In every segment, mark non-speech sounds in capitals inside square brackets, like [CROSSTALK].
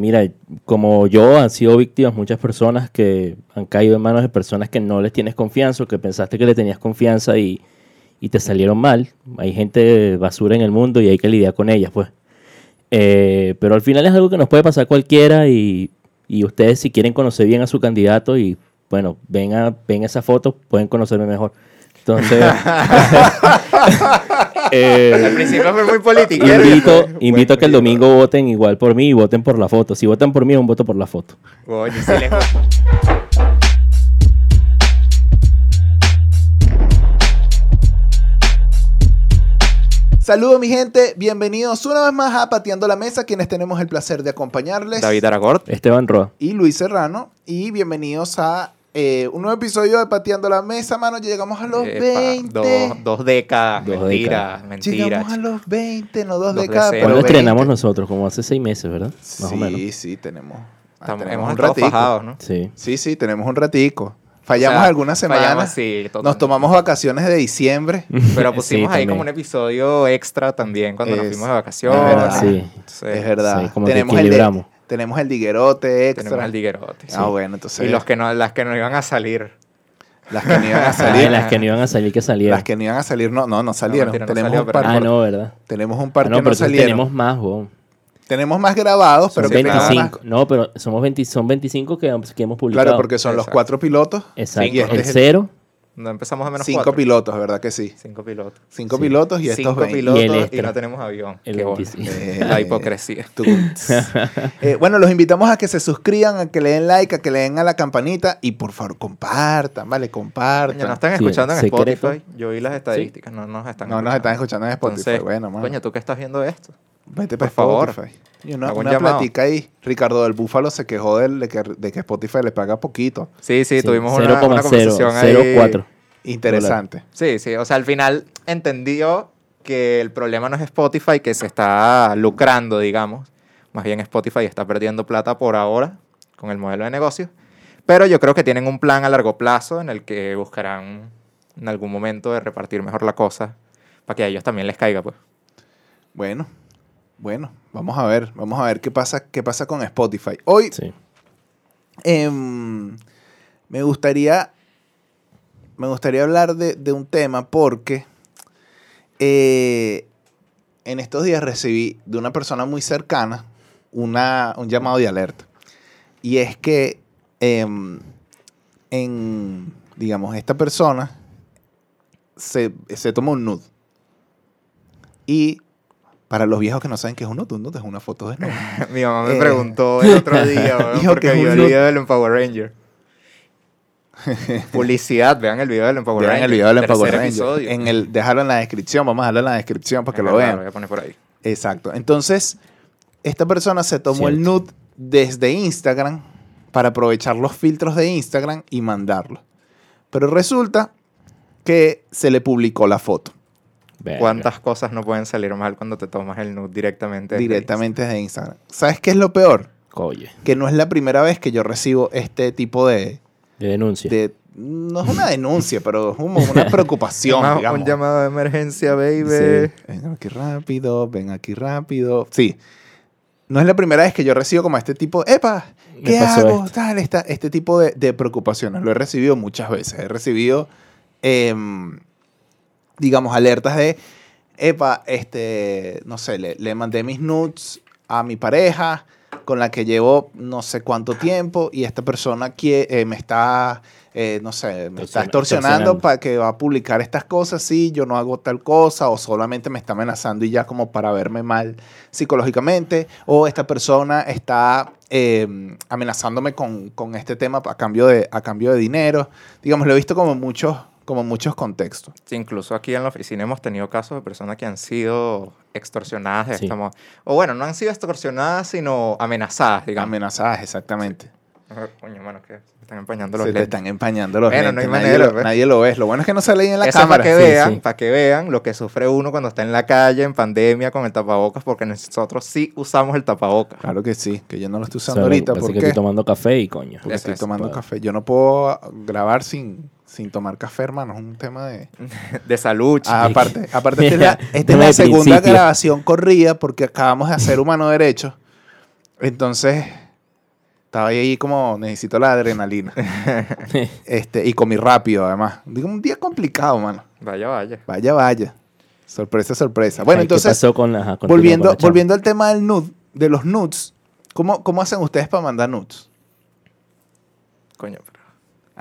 mira, como yo, han sido víctimas muchas personas que han caído en manos de personas que no les tienes confianza o que pensaste que le tenías confianza y, y te salieron mal. Hay gente basura en el mundo y hay que lidiar con ellas, pues. Eh, pero al final es algo que nos puede pasar cualquiera y, y ustedes si quieren conocer bien a su candidato y bueno, ven, a, ven esa foto, pueden conocerme mejor. Entonces, [LAUGHS] eh, Al principio fue muy político. invito, invito a que el domingo voten igual por mí y voten por la foto. Si votan por mí, es un voto por la foto. Le- Saludos mi gente, bienvenidos una vez más a Pateando la Mesa, quienes tenemos el placer de acompañarles. David Aragort. Esteban Roa. y Luis Serrano. Y bienvenidos a eh, un nuevo episodio de Pateando la Mesa, mano. Ya Llegamos a los Epa, 20. Dos, dos décadas. Dos mentira, mentira. Llegamos a los 20, no dos Dos décadas, pero ¿Cuándo estrenamos 20. nosotros? Como hace seis meses, ¿verdad? Más sí, o menos. sí, tenemos. ah, Estamos, tenemos hemos un ratico. fajados, ¿no? Sí. Sí, sí, tenemos un ratico. Fallamos O sea, algunas semanas. fallamos, sí, Nos tomamos vacaciones de diciembre. [LAUGHS] Pero pusimos Sí, ahí como un episodio extra también cuando nos Es- fuimos de es vacaciones. verdad. Sí. Entonces, es verdad. sí, como que tenemos, el de-. Tenemos el diguerote extra. Tenemos el diguerote. Ah, sí. bueno, entonces. Y los que no, las que no iban a salir. Las que no iban a Ah, salir. las que no iban a salir, que salieron. las que no iban a salir, no, no, no salieron. mentira, no tenemos, salió, un pero par, Ah, no, ¿verdad? tenemos un par Ah, que no, no pero entonces salieron. tenemos más, weón. Tenemos más grabados, Son pero que tengan 25. No, pero somos 20, son 25 que, que hemos publicado. Claro, porque son los cuatro pilotos. Exacto. Y este el es el- cero No empezamos a menos Cinco cuatro. pilotos, ¿verdad que sí? Cinco pilotos. Cinco Sí. pilotos y estos Cinco 20. pilotos Y el y, no tenemos avión. El Qué bueno. 25. Eh, La hipocresía. Tú- [LAUGHS] Eh, bueno, los invitamos a que se suscriban, a que le den like, a que le den a la campanita y por favor compartan, ¿vale? Coño, Compartan. nos están Sí, escuchando en secreto. Spotify. Yo vi las estadísticas, no nos están no nos están escuchando en Spotify. Entonces, bueno, mano. Coño, ¿tú qué estás viendo esto? Vete por para favor. Spotify. Y una, una platica ahí. Ricardo del Búfalo se quejó de, que, de que Spotify le paga poquito. Sí, sí, Sí, tuvimos una, una conversación ahí. 0,004. Interesante. Sí, sí, o sea, al final entendió que el problema no es Spotify, que se está lucrando, digamos. Más bien Spotify está perdiendo plata por ahora con el modelo de negocio. Pero yo creo que tienen un plan a largo plazo en el que buscarán en algún momento de repartir mejor la cosa para que a ellos también les caiga, pues. Bueno, bueno, vamos a ver, vamos a ver qué pasa, qué pasa con Spotify. Hoy Sí. em, me gustaría, me gustaría hablar de, de un tema porque eh, en estos días recibí de una persona muy cercana una, un llamado de alerta. Y es que em, en, digamos, esta persona se, se toma un nude. Y para los viejos que no saben qué es un nude, un nude es una foto desnuda. [LAUGHS] Mi mamá me Eh, preguntó el otro día, [LAUGHS] porque que un el video del Empower Ranger. [LAUGHS] Publicidad, vean el video del Empower Vean el video del Empower Ranger. En el, déjalo en la descripción, vamos a dejarlo en la descripción para que Es lo verdad, vean. Lo voy a poner por ahí. Exacto. Entonces, esta persona se tomó el nude desde Instagram para aprovechar los filtros de Instagram y mandarlo. Pero resulta que se le publicó la foto. ¿Cuántas cosas no pueden salir mal cuando te tomas el nude directamente? desde directamente desde Instagram. ¿Sabes qué es lo peor? Oye, Que no es la primera vez que yo recibo este tipo de... de denuncia. de- no es una denuncia, pero es una preocupación, [LAUGHS] Llama- digamos. Un llamado de emergencia, baby. Sí. Ven aquí rápido, ven aquí rápido. Sí. No es la primera vez que yo recibo como este tipo, ¡epa! ¿Qué hago? esto. Tal, esta- este tipo de, de preocupaciones. Lo he recibido muchas veces. He recibido, em, digamos, alertas de, ¡epa! Este, no sé, le, le mandé mis nudes a mi pareja con la que llevo no sé cuánto tiempo y esta persona que, eh, me está, eh, no sé, me está Extorsiona- extorsionando extorsionando. para que va a publicar estas cosas, sí, yo no hago tal cosa, o solamente me está amenazando y ya como para verme mal psicológicamente, o esta persona está eh, amenazándome con, con este tema a cambio, de, a cambio de dinero. Digamos, lo he visto como muchos, como muchos contextos. Sí, incluso aquí en la oficina hemos tenido casos de personas que han sido extorsionadas de Sí. esta O bueno, no han sido extorsionadas, sino amenazadas, digamos. Amenazadas, exactamente. Coño, mano, que me están empañando los Se te están empañando los Bueno, no hay nadie, manera, lo, pues. nadie lo ve. Lo bueno es que no sale ahí en la Eso es cámara. para que vean, sí. para que vean lo que sufre uno cuando está en la calle, en pandemia, con el tapabocas, porque nosotros sí usamos el tapabocas. Claro que sí, que yo no lo estoy usando ahorita. parece ¿Por que estoy tomando café y coño. Porque Eso estoy es, tomando café. Yo no puedo grabar sin, sin tomar café, hermano. Es un tema de... [LAUGHS] De salud. Ah, aparte, aparte esta es la, [LAUGHS] esta es la segunda principio. grabación corrida porque acabamos de hacer Humano Derecho. Entonces, estaba ahí como, necesito la adrenalina. [LAUGHS] este, y comí rápido, además. Digo, un día complicado, mano. Vaya, vaya. Vaya, vaya. Sorpresa, sorpresa. Bueno, Ay, ¿qué entonces, pasó con la- ajá, continúa volviendo, con la chama. volviendo al tema del nude, de los nudes, ¿cómo, ¿cómo hacen ustedes para mandar nudes? Coño, pero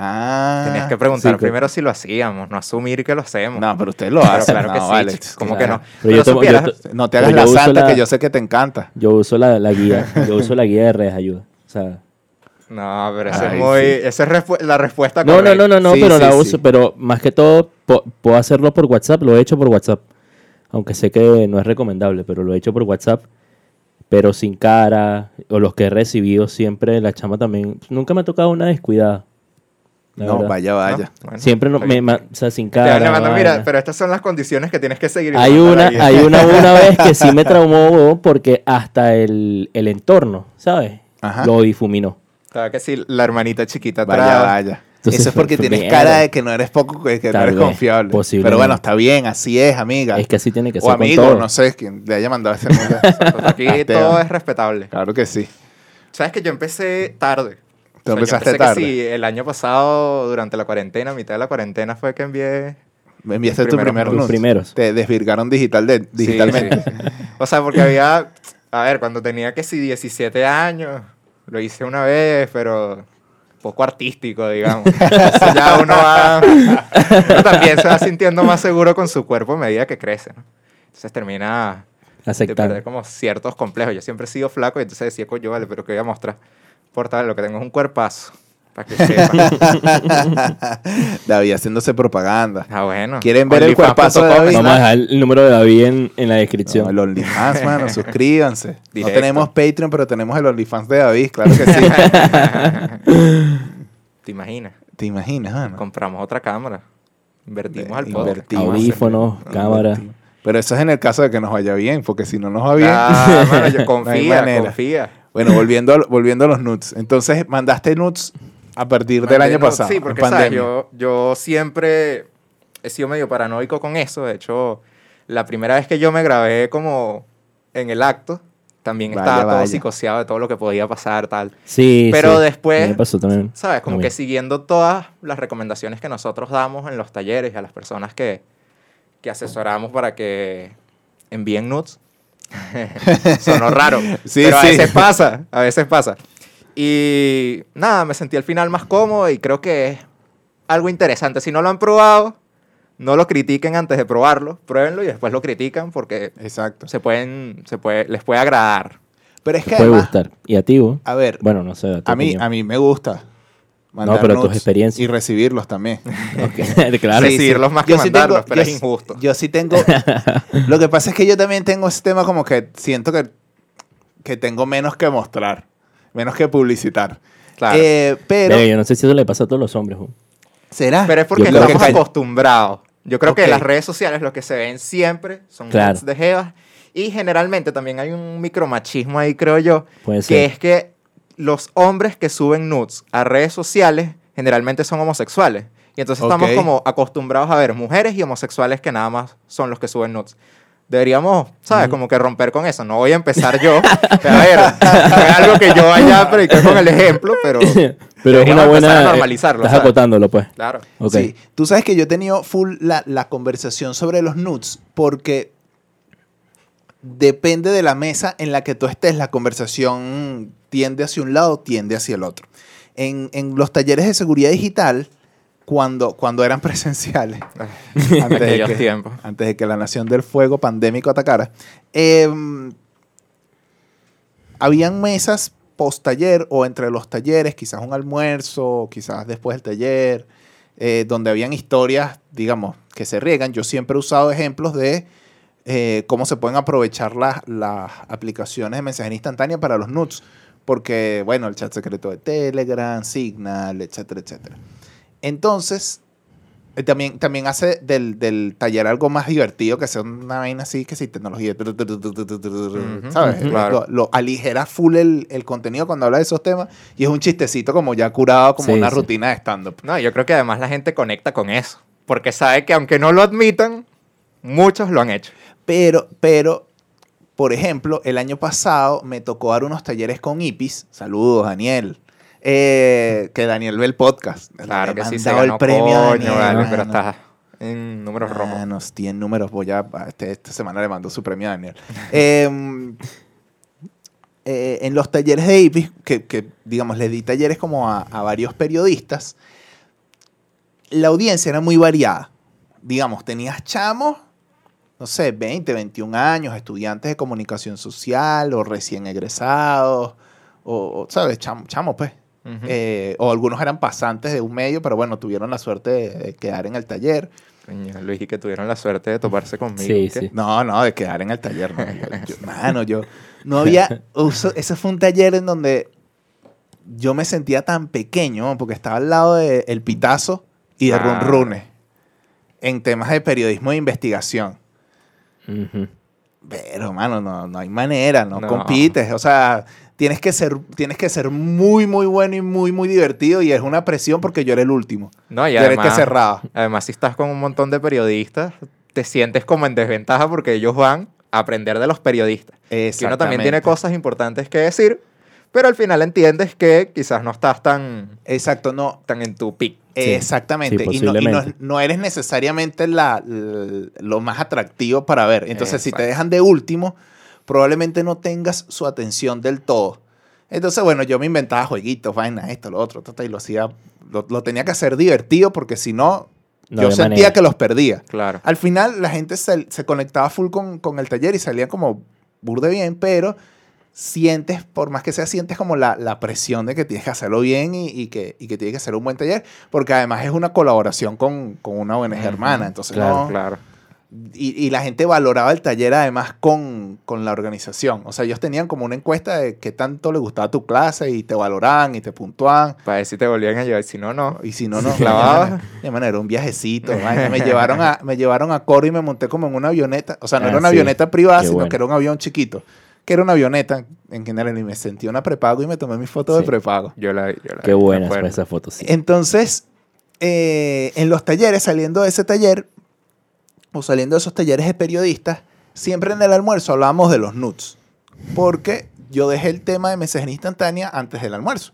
Ah. tenías que preguntar sí, que- primero si lo hacíamos, no asumir que lo hacemos. No, pero ustedes lo Pero hacen. claro no, que sí, vale, chicos, como claro. que no. Pero yo tomo- yo supieras- to- No te hagas Pero la santa la- que yo sé que te encanta. Yo uso la, la guía, yo uso la guía de redes ayuda. O sea, No, pero esa es muy... sí. Esa es respu- la respuesta no, no, correcta. no, no, no, Sí, pero sí, la sí. uso, pero más que todo po- puedo hacerlo por WhatsApp, lo he hecho por WhatsApp. Aunque sé que no es recomendable, pero lo he hecho por WhatsApp. Pero sin cara, o los que he recibido siempre, la chama también. Nunca me ha tocado una descuidada. No, verdad. vaya, vaya. Bueno, Siempre no, está me, o sea, sin Te cara. llamando, mira, pero estas son las condiciones que tienes que seguir. Hay una, hay [LAUGHS] una, una vez que sí me traumó porque hasta el, el entorno, ¿sabes? Ajá. Lo difuminó. Estaba que sí, la hermanita chiquita Vaya, atrás. vaya. Entonces Eso es porque tienes mierda. cara de que no eres poco, que, que no eres vez, confiable. Pero bueno, está bien, así es, amiga. Es que así tiene que o ser con amigo, todo. no sé, quien le haya mandado ese mensaje. [LAUGHS] Aquí Ah, todo es respetable. Claro que sí. ¿Sabes que yo empecé tarde? Tú O sea, yo empezaste empecé tarde. Que sí, el año pasado, durante la cuarentena, mitad de la cuarentena, fue que envié. Me enviaste tu Primeros nudes. primeros. Te desvirgaron digital de, Sí, digitalmente. sí. O sea, porque había. A ver, cuando tenía que sí 17 años, lo hice una vez, pero poco artístico, digamos. [LAUGHS] Entonces ya uno va. Uno también se va sintiendo más seguro con su cuerpo a medida que crece, ¿no? Entonces termina de Aceptar. perder como ciertos complejos. Yo siempre he sido flaco y entonces decía, coño, vale, pero ¿qué voy a mostrar? Lo que tengo es un cuerpazo. Para que sepan. [LAUGHS] David haciéndose propaganda. ah, bueno. ¿Quieren ver el cuerpazo de David? Vamos a dejar el número de David en, en la descripción. No, el OnlyFans, [LAUGHS] mano, suscríbanse. No tenemos Patreon, pero tenemos el OnlyFans de David, claro que sí. [LAUGHS] ¿Te imaginas? ¿Te imaginas, mano? Compramos otra cámara. Invertimos al podcast. Invertimos. Audífonos, cámara. Pero eso es en el caso de que nos vaya bien, porque si no nos va bien. Ah, mano, yo confía, confía. Bueno, volviendo, a- volviendo a los nudes. Entonces, mandaste nudes a partir del Mandé año no- pasado. Sí, porque ¿sabes? Yo, yo siempre he sido medio paranoico con eso. De hecho, la primera vez que yo me grabé como en el acto, también Vaya, estaba todo vaya. psicoseado de todo lo que podía pasar, tal. Sí, Pero sí. después- Me pasó también. ¿Sabes? Como que siguiendo todas las recomendaciones que nosotros damos en los talleres y a las personas que, que asesoramos para que envíen nudes. [LAUGHS] Sonó raro. Sí, pero a sí. veces pasa, a veces pasa. Y nada, me sentí al final más cómodo y creo que es algo interesante. Si no lo han probado, no lo critiquen antes de probarlo. Pruébenlo y después lo critican porque Exacto. se pueden, se puede, les puede agradar. Pero es que puede además, gustar. ¿Y a ti, vos? a ver, Bueno, no sé. tu a mí, opinión. a mí me gusta. Mandar pero tus experiencias. Y recibirlos también. [LAUGHS] [LAUGHS] [LAUGHS] Claro. Sí, recibirlos más que Yo sí tengo- mandarlos, pero yo es injusto. Yo sí tengo. lo que pasa es que yo también tengo ese tema como que siento que, que tengo menos que mostrar, menos que publicitar. Claro. Eh, pero. Yo no sé si eso le pasa a todos los hombres. ¿Será? Pero es porque Yo estamos que- acostumbrados. Yo creo que las redes sociales lo que se ven siempre son Claro. de jevas. Y generalmente también hay un micromachismo ahí, creo yo, Puede que ser. es que los hombres que suben nudes a redes sociales generalmente son homosexuales. Y entonces estamos como acostumbrados a ver mujeres y homosexuales que nada más son los que suben nudes. Deberíamos, ¿sabes? Como que romper con eso. No voy a empezar yo. Pero a ver, [LAUGHS] es algo que yo vaya a predicar con el ejemplo, pero... [LAUGHS] Pero es una buena. a normalizarlo, Estás ¿sabes? acotándolo, pues. Claro. Ok. Sí. Tú sabes que yo he tenido full la, la conversación sobre los nudes porque depende de la mesa en la que tú estés, la conversación tiende hacia un lado, tiende hacia el otro. En, en los talleres de seguridad digital, cuando, cuando eran [LAUGHS] presenciales, [LAUGHS] antes de, que, antes de que la nación del fuego pandémico atacara, em, habían mesas post taller o entre los talleres, quizás un almuerzo, quizás después del taller, eh, donde habían historias, digamos, que se riegan. Yo siempre he usado ejemplos de eh, cómo se pueden aprovechar las, las aplicaciones de mensajería instantánea para los nudes. Porque, bueno, el chat secreto de Telegram, Signal, etcétera, etcétera. Entonces, eh, también, también hace del, del taller algo más divertido, que sea una vaina así, que si tecnología, ¿sabes? claro. Lo, lo aligera full el, el contenido cuando habla de esos temas y es un chistecito como ya curado, como Sí, una sí. rutina de stand-up. No, yo creo que además la gente conecta con eso. Porque sabe que aunque no lo admitan, muchos lo han hecho. Pero, pero, Por ejemplo, el año pasado me tocó dar unos talleres con IPIS. Saludos, Daniel. Eh, que Daniel ve el podcast. Claro que sí se ganó el premio coño, Daniel, vale, pero está en números rojos. Manos, tiene números. Voy a. a este- esta semana le mando su premio a Daniel. [LAUGHS] Em, eh, en los talleres de IPIS, que, que, digamos, le di talleres como a, a varios periodistas, la audiencia era muy variada. Digamos, tenías chamos, no sé, 20, 21 años, estudiantes de comunicación social o recién egresados, o, o, ¿sabes? Chamo, chamos, pues. Ujú. Eh, o algunos eran pasantes de un medio, pero bueno, tuvieron la suerte de- de quedar en el taller. Coño, Luis, y que tuvieron la suerte de toparse conmigo. Sí, sí. No, no, de quedar en el taller. No. Yo- yo- [LAUGHS] mano, yo no había. [LAUGHS] uso- ese fue un taller en donde yo me sentía tan pequeño porque estaba al lado de El Pitazo y de Ah. Run Rune en temas de periodismo de investigación. Ujú. Pero, mano, no, no hay manera, no, No. compites. O sea, tienes que, ser, tienes que ser muy, muy bueno y muy, muy divertido. Y es una presión porque yo era el último. No, y yo era el que además, cerraba. además, si estás con un montón de periodistas, te sientes como en desventaja porque ellos van a aprender de los periodistas. Que uno también tiene cosas importantes que decir, pero al final entiendes que quizás no estás tan, Exacto, no. tan en tu pick. Sí. Exactamente. Sí, y, no, y no- posiblemente. no eres necesariamente la, l- lo más atractivo para ver. Entonces, si te Exacto. dejan de último, probablemente no tengas su atención del todo. Entonces, bueno, yo me inventaba jueguitos, vainas, esto, lo otro, ta, ta, y lo hacía. Lo, lo tenía que hacer divertido porque si no, No yo había sentía manera. que los perdía. Claro. Al final, la gente se, se conectaba full con, con el taller y salía como burde bien, pero sientes, por más que sea, sientes como la, la presión de que tienes que hacerlo bien y, y que, y que tienes que hacer un buen taller, porque además es una colaboración con, con una ONG Ujú. hermana. Entonces, Claro, no- Claro. y, y la gente valoraba el taller además con, con la organización. O sea, ellos tenían como una encuesta de qué tanto les gustaba tu clase y te valoraban y te puntuaban. Para ver si te volvían a llevar. Si no, no. Y si no, no. Clavabas. De manera, era un viajecito. Me llevaron a, me llevaron a Coro y me monté como en una avioneta. O sea, no Ah, era una sí. avioneta privada, Qué sino bueno. que era un avión chiquito. Que era una avioneta en general. Y me sentí una prepago y me tomé mi foto de Sí. prepago. Yo la, yo la Qué buena fue esa foto, sí. Entonces, eh, en los talleres, saliendo de ese taller, o saliendo de esos talleres de periodistas, siempre en el almuerzo hablábamos de los nudes. Porque yo dejé el tema de mensajería instantánea antes del almuerzo.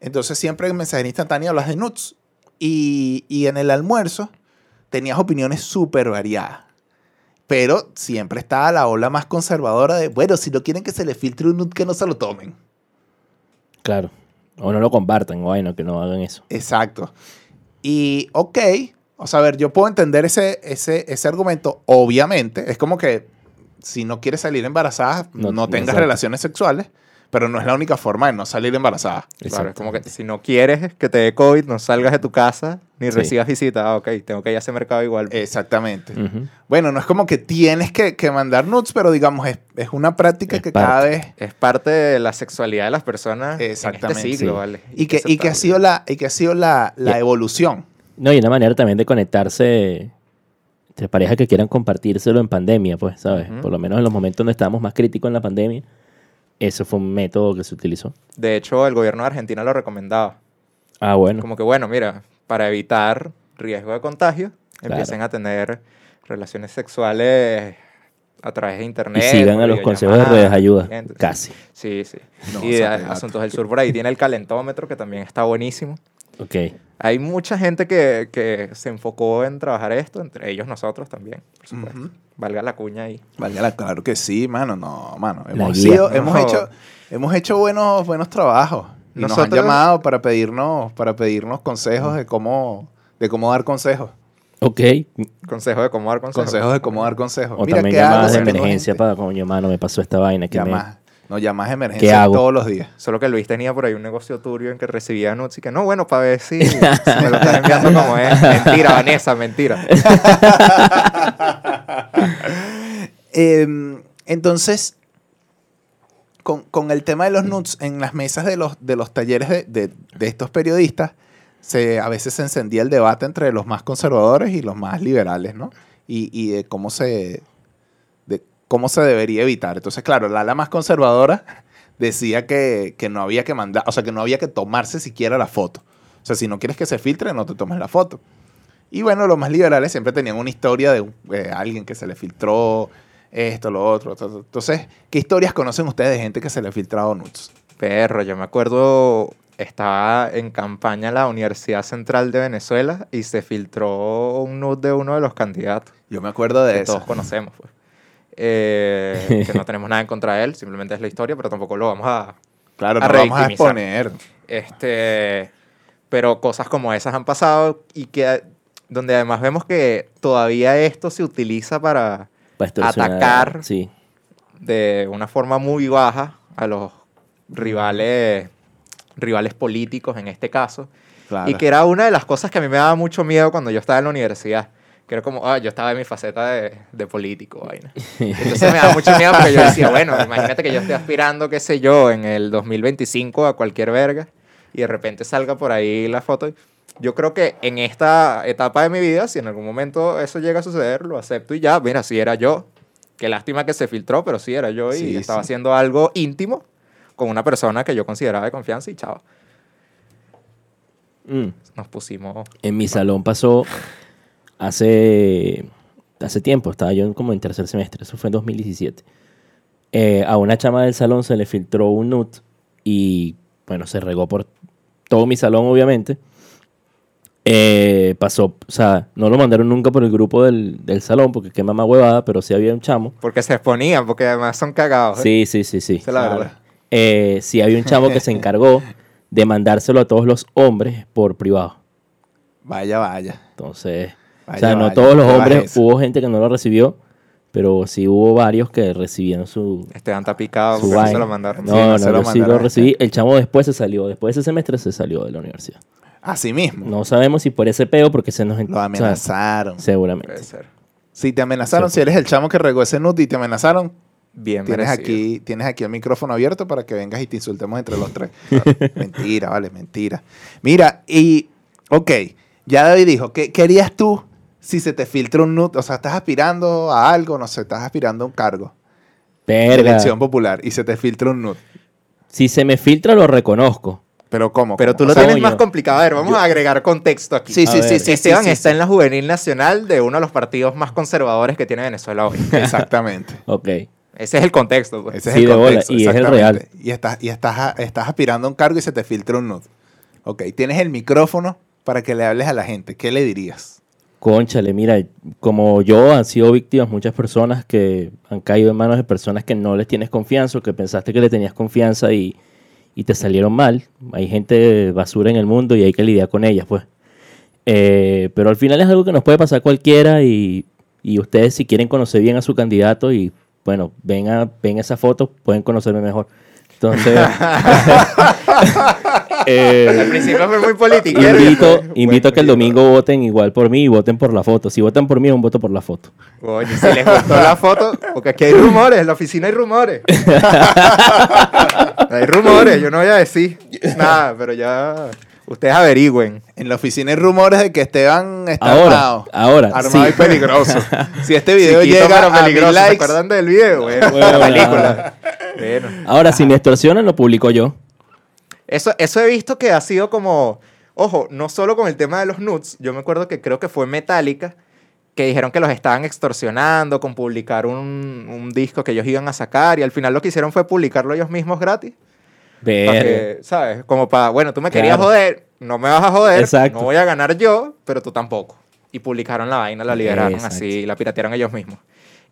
Entonces, siempre en mensajería instantánea hablas de nudes. Y, y en el almuerzo tenías opiniones súper variadas. Pero siempre estaba la ola más conservadora de, bueno, si no quieren que se les filtre un nude, que no se lo tomen. Claro. O no lo compartan, o bueno, que no hagan eso. Exacto. Y, ok, o sea, a ver, yo puedo entender ese, ese, ese argumento, obviamente. Es como que si no quieres salir embarazada, no, No, tengas exacto. relaciones sexuales, pero no es la única forma de no salir embarazada. Claro, es como que si no quieres que te dé COVID, no salgas de tu casa ni Sí. recibas visita. Ah, ok, tengo que ir a ese mercado igual. Exactamente. Ujú. Bueno, no es como que tienes que, que mandar nudes, pero digamos, es, es una práctica Es que parte. cada vez... Es parte de la sexualidad de las personas Exactamente, en este siglo, sí. ¿vale? Y que, y que ha sido la, y que ha sido la, la Ya. evolución. No, y una manera también de conectarse entre parejas que quieran compartírselo en pandemia, pues, ¿sabes? Ujú. Por lo menos en los momentos donde estábamos más críticos en la pandemia, eso fue un método que se utilizó. De hecho, el gobierno de Argentina lo recomendaba. Ah, bueno. Como que, bueno, mira, para evitar riesgo de contagio, Claro. empiecen a tener relaciones sexuales a través de internet. Y sigan a los consejos de redes ayuda. Casi. Sí, sí. No, y de. Asuntos del Sur por ahí tiene el calentómetro, que también está buenísimo. Ok. Hay mucha gente que, que se enfocó en trabajar esto, entre ellos nosotros también, por supuesto. Valga la cuña ahí. Vale, la- claro que sí, mano. No, mano. La Hemos, guía. sido- hemos No. hecho, hemos hecho buenos, buenos trabajos. Y nos han llamado para pedirnos, para pedirnos consejos de cómo, de cómo dar consejos. Ok. Consejo de cómo dar consejos. Consejos de cómo dar consejos. O Mira, también ¿qué hago llamadas de emergencia para, coño, mano, me pasó esta vaina. Que me- No, llamas de emergencia hago? todos los días. Solo que Luis tenía por ahí un negocio turbio en que recibía nudes y que no, bueno, para ver si, si me lo estás enviando como es. [LAUGHS] Mentira, Vanessa, mentira. [LAUGHS] Eh, entonces, con, con el tema de los nudes, en las mesas de los, de los talleres de, de- de estos periodistas, se, a veces se encendía el debate entre los más conservadores y los más liberales, ¿no? Y, y de cómo se cómo se debería evitar. Entonces, claro, la ala más conservadora [LAUGHS] decía que, que no había que mandar, o sea, que no había que tomarse siquiera la foto. O sea, si no quieres que se filtre, no te tomes la foto. Y bueno, los más liberales siempre tenían una historia de eh, alguien que se le filtró esto, lo otro. ta. Entonces, ¿qué historias conocen ustedes de gente que se le ha filtrado nudes? Perro, yo me acuerdo, estaba en campaña la Universidad Central de Venezuela y se filtró un nude de uno de los candidatos. Yo me acuerdo de que eso. todos conocemos. Pues. Eh, que no [LAUGHS] tenemos nada en contra de él, simplemente es la historia, pero tampoco lo vamos a... Claro, a no vamos a exponer. Este, pero cosas como esas han pasado y que donde además vemos que todavía esto se utiliza para Para Atacar. Sí. de una forma muy baja a los rivales rivales políticos en este caso Claro. y que era una de las cosas que a mí me daba mucho miedo cuando yo estaba en la universidad que era como ah yo estaba en mi faceta de, de político vaina. [LAUGHS] Entonces me daba mucho miedo porque yo decía bueno imagínate que yo esté aspirando qué sé yo en el 2025 a cualquier verga y de repente salga por ahí la foto. Yo creo que en esta etapa de mi vida si en algún momento eso llega a suceder lo acepto y ya mira si era yo. Qué lástima que se filtró, pero sí era yo y Sí, estaba sí. haciendo algo íntimo con una persona que yo consideraba de confianza y chao, Mm. nos pusimos... En mi salón pasó hace, hace tiempo, estaba yo como en tercer semestre, eso fue en 2017. Eh, a una chama del salón se le filtró un nude y, bueno, se regó por todo mi salón, obviamente. Eh, pasó, o sea, no lo mandaron nunca por el grupo del, del salón porque qué mamá huevada, pero sí había un chamo. Porque se exponían, porque además son cagados. ¿eh? Sí, sí, sí, sí. Esa es la Claro. verdad. Eh, sí había un chamo que se [LAUGHS] encargó de mandárselo a todos los hombres por privado. Vaya, vaya. Entonces, Vaya, o sea, no todos los hombres, hubo gente que no lo recibió, pero sí hubo varios que recibieron su, Esteban está picado su no se vaina. lo mandaron. No, Sí, no no, se lo yo sí mandaron. lo recibí. El chamo después se salió, después de ese semestre se salió de la universidad. Así mismo. No sabemos si por ese peo, porque se nos... Lo o sea, amenazaron. seguramente. Puede ser. Si te amenazaron, si eres el chamo que regó ese nude y te amenazaron, Bien tienes merecido. aquí, tienes aquí el micrófono abierto para que vengas y te insultemos entre los tres. [LAUGHS] mentira, vale, mentira. Mira, y, ok, ya David dijo, ¿qué querías tú si se te filtra un? O sea, estás aspirando a algo, no sé, estás aspirando a un cargo de Verga. elección popular y se te filtra un nude. Si se me filtra, lo reconozco. Pero ¿cómo? Pero tú lo O sea, tienes coño. más complicado. A ver, vamos a agregar contexto aquí. Sí, A sí, ver. sí, sí. Esteban sí, sí, está sí. en la Juvenil Nacional de uno de los partidos más conservadores que tiene Venezuela hoy. [LAUGHS] Exactamente. Ok. Ese es el contexto. pues. Ese Sí, es el de bola, contexto, y es el exactamente. real. Y estás, y estás, estás aspirando a un cargo y se te filtra un nude. Ok, tienes el micrófono para que le hables a la gente. ¿Qué le dirías? Conchale, mira, como yo han sido víctimas muchas personas que han caído en manos de personas que no les tienes confianza o que pensaste que le tenías confianza y, y te salieron mal. Hay gente basura en el mundo y hay que lidiar con ellas, pues. Eh, pero al final es algo que nos puede pasar cualquiera y, y ustedes si quieren conocer bien a su candidato y bueno, ven, a, ven esa foto, pueden conocerme mejor. Entonces, [LAUGHS] [LAUGHS] eh, Al principio fue muy politiquero. y invito, invito a que el domingo voten igual por mí y voten por la foto. Si votan por mí, es un voto por la foto. Oye, si les gustó la foto, porque aquí hay rumores, en la oficina hay rumores. [LAUGHS] hay rumores, yo no voy a decir nada, pero ya ustedes averigüen. En la oficina hay rumores de que Esteban está Ahora, armado. ahora, Armado sí. y peligroso. [LAUGHS] Si este video llega a mil peligroso. ¿Se likes, acuerdan del video? Bueno, Bueno, la película. Bueno. Ahora, si me extorsionan, lo publico yo. Eso, eso he visto que ha sido como, ojo, no solo con el tema de los nudes, yo me acuerdo que creo que fue Metallica, que dijeron que los estaban extorsionando con publicar un, un disco que ellos iban a sacar y al final lo que hicieron fue publicarlo ellos mismos gratis. que, ¿Sabes? Como para, bueno, tú me querías Claro. joder, no me vas a joder, Exacto. no voy a ganar yo, pero tú tampoco. Y publicaron la vaina, la liberaron Exacto. así, la piratearon ellos mismos.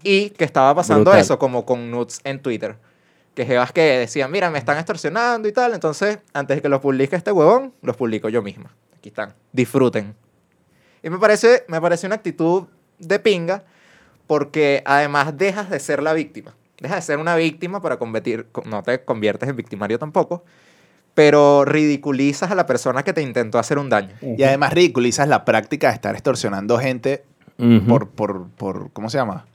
Y que estaba pasando Brutal. eso como con nudes en Twitter. Que jevas que decían, mira, me están extorsionando y tal. Entonces, antes de que los publique este huevón, los publico yo misma. Aquí están. Disfruten. Y me parece, me parece una actitud de pinga porque además dejas de ser la víctima. Dejas de ser una víctima para competir, no te conviertes en victimario tampoco, pero ridiculizas a la persona que te intentó hacer un daño. y además ridiculizas la práctica de estar extorsionando gente por, por, por, ¿cómo se llama?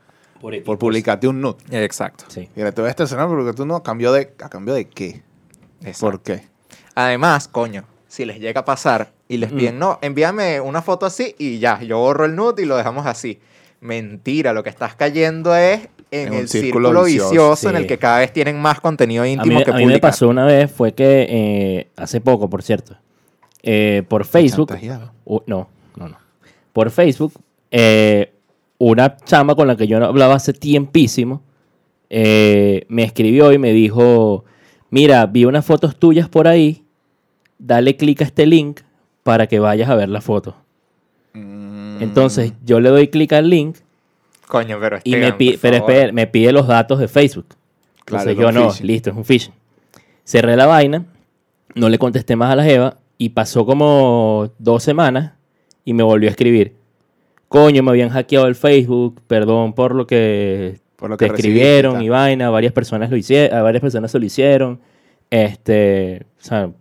Por, Por publicarte un nude. Exacto. Sí. Mira, te voy a extorsionar porque tú no, ¿a cambio de, ¿a cambio de qué? ¿Por qué? Además, coño, si les llega a pasar y les piden, Mm. no, envíame una foto así y ya, yo borro el nude y lo dejamos así. Mentira, lo que estás cayendo es en, el círculo círculo, vicioso, vicioso, en el que cada vez tienen más contenido A mí, íntimo que a mí me publicar. pasó una vez, fue que eh, hace poco, por cierto, eh, por Facebook, no, no, no, por Facebook, eh, una chama con la que yo no hablaba hace tiempísimo eh, me escribió y me dijo, mira, vi unas fotos tuyas por ahí, dale clic a este link para que vayas a ver la foto. Mm. Entonces yo le doy clic al link Coño, pero y me pide, por pero favor. espera, me pide los datos de Facebook. Claro, Entonces yo no, phishing. listo, es un phishing. Cerré la vaina, no le contesté más a la Jeva y pasó como dos semanas y me volvió a escribir. Coño, me habían hackeado el Facebook, perdón por lo que Por lo te que y escribieron y vaina, varias personas lo hicieron, varias personas se lo hicieron. Este, o sea,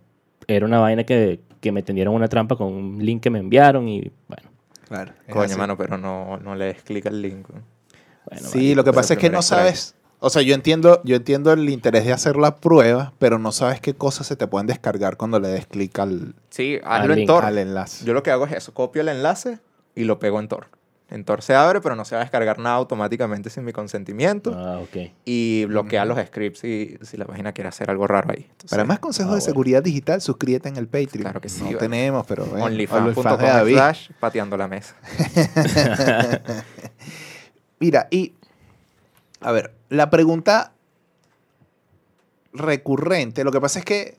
era una vaina que, que me tendieron una trampa con un link que me enviaron y bueno. Claro. Coño, así. mano, pero no, no le des clic al link. bueno sí, marico, lo que pasa es que no sabes. O sea, yo entiendo, yo entiendo el interés de hacer la prueba, pero no sabes qué cosas se te pueden descargar cuando le des clic al, Sí, Al en link, Tor. al enlace. Yo lo que hago es eso, copio el enlace y lo pego en Tor. En Tor se abre, pero no se va a descargar nada automáticamente sin mi consentimiento. Ah, ok. Y bloquea los scripts si, si la página quiere hacer algo raro ahí. Entonces, Para más consejos ah, de bueno. seguridad digital, suscríbete en el Patreon. Claro que sí, No vale. tenemos, pero bueno, onlyfans.com slash pateando la mesa. [LAUGHS] Mira, y a ver, la pregunta recurrente, lo que pasa es que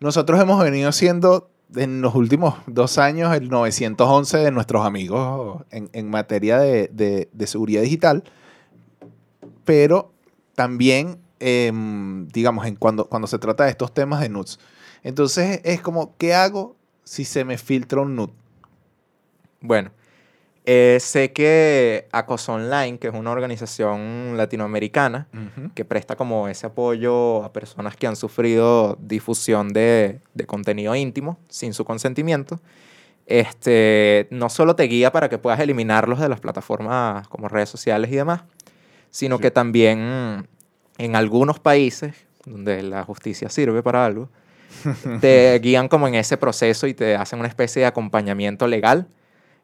nosotros hemos venido siendo en los últimos dos años el 911 de nuestros amigos en, en materia de, de- seguridad digital, pero también, em, digamos, en cuando, cuando se trata de estos temas de nudes. Entonces es como, ¿qué hago si se me filtra un nude? Bueno, eh, sé que Acoso Online, que es una organización latinoamericana, que presta como ese apoyo a personas que han sufrido difusión de, de contenido íntimo sin su consentimiento. Este, no solo te guía para que puedas eliminarlos de las plataformas como redes sociales y demás, sino Sí. que también en algunos países donde la justicia sirve para algo, [LAUGHS] te guían como en ese proceso y te hacen una especie de acompañamiento legal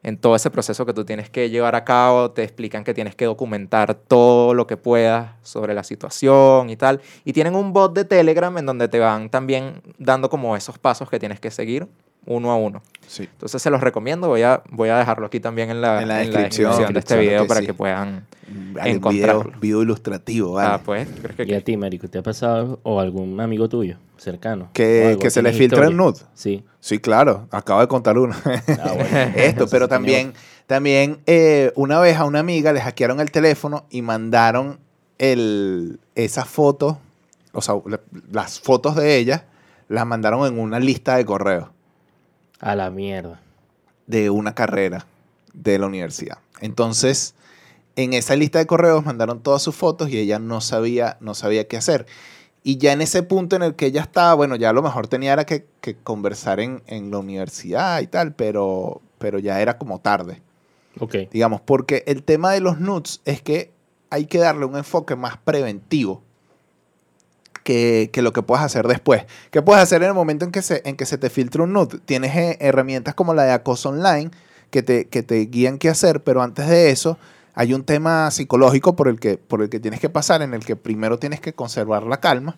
en todo ese proceso que tú tienes que llevar a cabo, te explican que tienes que documentar todo lo que puedas sobre la situación y tal. Y tienen un bot de Telegram en donde te van también dando como esos pasos que tienes que seguir uno a uno. Sí. Entonces se los recomiendo, voy a, voy a dejarlo aquí también en la, En la en descripción, de este video que para sí. que puedan... Vale, un video, Encontrarlo. video ilustrativo, ¿vale? Ah, pues, ¿crees que ¿Y a ti, Marico, te ha pasado o algún amigo tuyo cercano? Que, se le ¿tienes filtra el nude. Sí. Sí, claro, acabo de contar uno. Ah, bueno. [LAUGHS] Esto, pero también, también eh, una vez a una amiga le hackearon el teléfono y mandaron el, esa foto, o sea, la- las fotos de ella, las mandaron en una lista de correo A la mierda. de una carrera de la universidad. Entonces, en esa lista de correos mandaron todas sus fotos y ella no sabía, no sabía qué hacer. Y ya en ese punto en el que ella estaba, bueno, ya a lo mejor tenía era que, que conversar en, en la universidad y tal, pero, pero ya era como tarde, Ok. digamos, porque el tema de los nudes es que hay que darle un enfoque más preventivo que, que lo que puedas hacer después. ¿Qué puedes hacer en el momento en que se, en que se te filtra un nude? Tienes eh, herramientas como la de Acoso Online que te, que te guían qué hacer, pero antes de eso hay un tema psicológico por el, que, por el que tienes que pasar, en el que primero tienes que conservar la calma,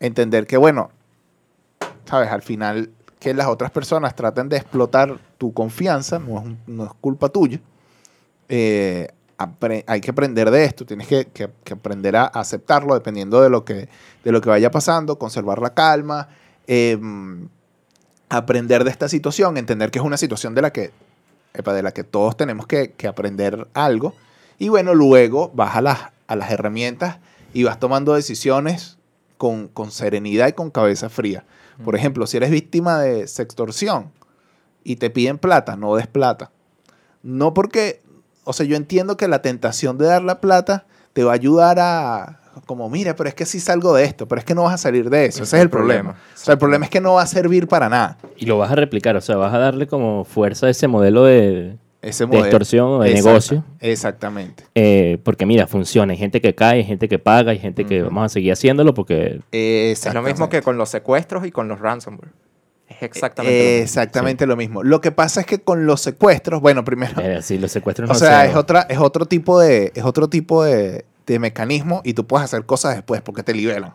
entender que, bueno, sabes, al final que las otras personas traten de explotar tu confianza, no es, culpa tuya. Eh, hay que aprender de esto, tienes que, aprender a aceptarlo dependiendo de lo que, de lo que vaya pasando, conservar la calma, eh, aprender de esta situación, entender que es una situación de la que, epa, de la que todos tenemos que, que aprender algo. Y bueno, luego vas a las, a las herramientas y vas tomando decisiones con, con serenidad y con cabeza fría. Por ejemplo, si eres víctima de sextorsión y te piden plata, no des plata. No porque, o sea, yo entiendo que la tentación de dar la plata te va a ayudar a, como, mira, pero es que sí salgo de esto, pero es que no vas a salir de eso. Ese es el problema. O sea, el problema es que no va a servir para nada. Y lo vas a replicar, o sea, vas a darle como fuerza a ese modelo de, Ese de modelo. extorsión o de negocio. Exactamente. Eh, porque mira, funciona. Hay gente que cae, hay gente que paga, hay gente que vamos a seguir haciéndolo porque Es lo mismo que con los secuestros y con los ransomware. Es exactamente lo mismo. Exactamente lo mismo. Lo que pasa es que con los secuestros, bueno, primero, eh, sí, los secuestros [LAUGHS] o no sea, se- es otra, es otro tipo de, es otro tipo de, de mecanismo y tú puedes hacer cosas después porque te liberan.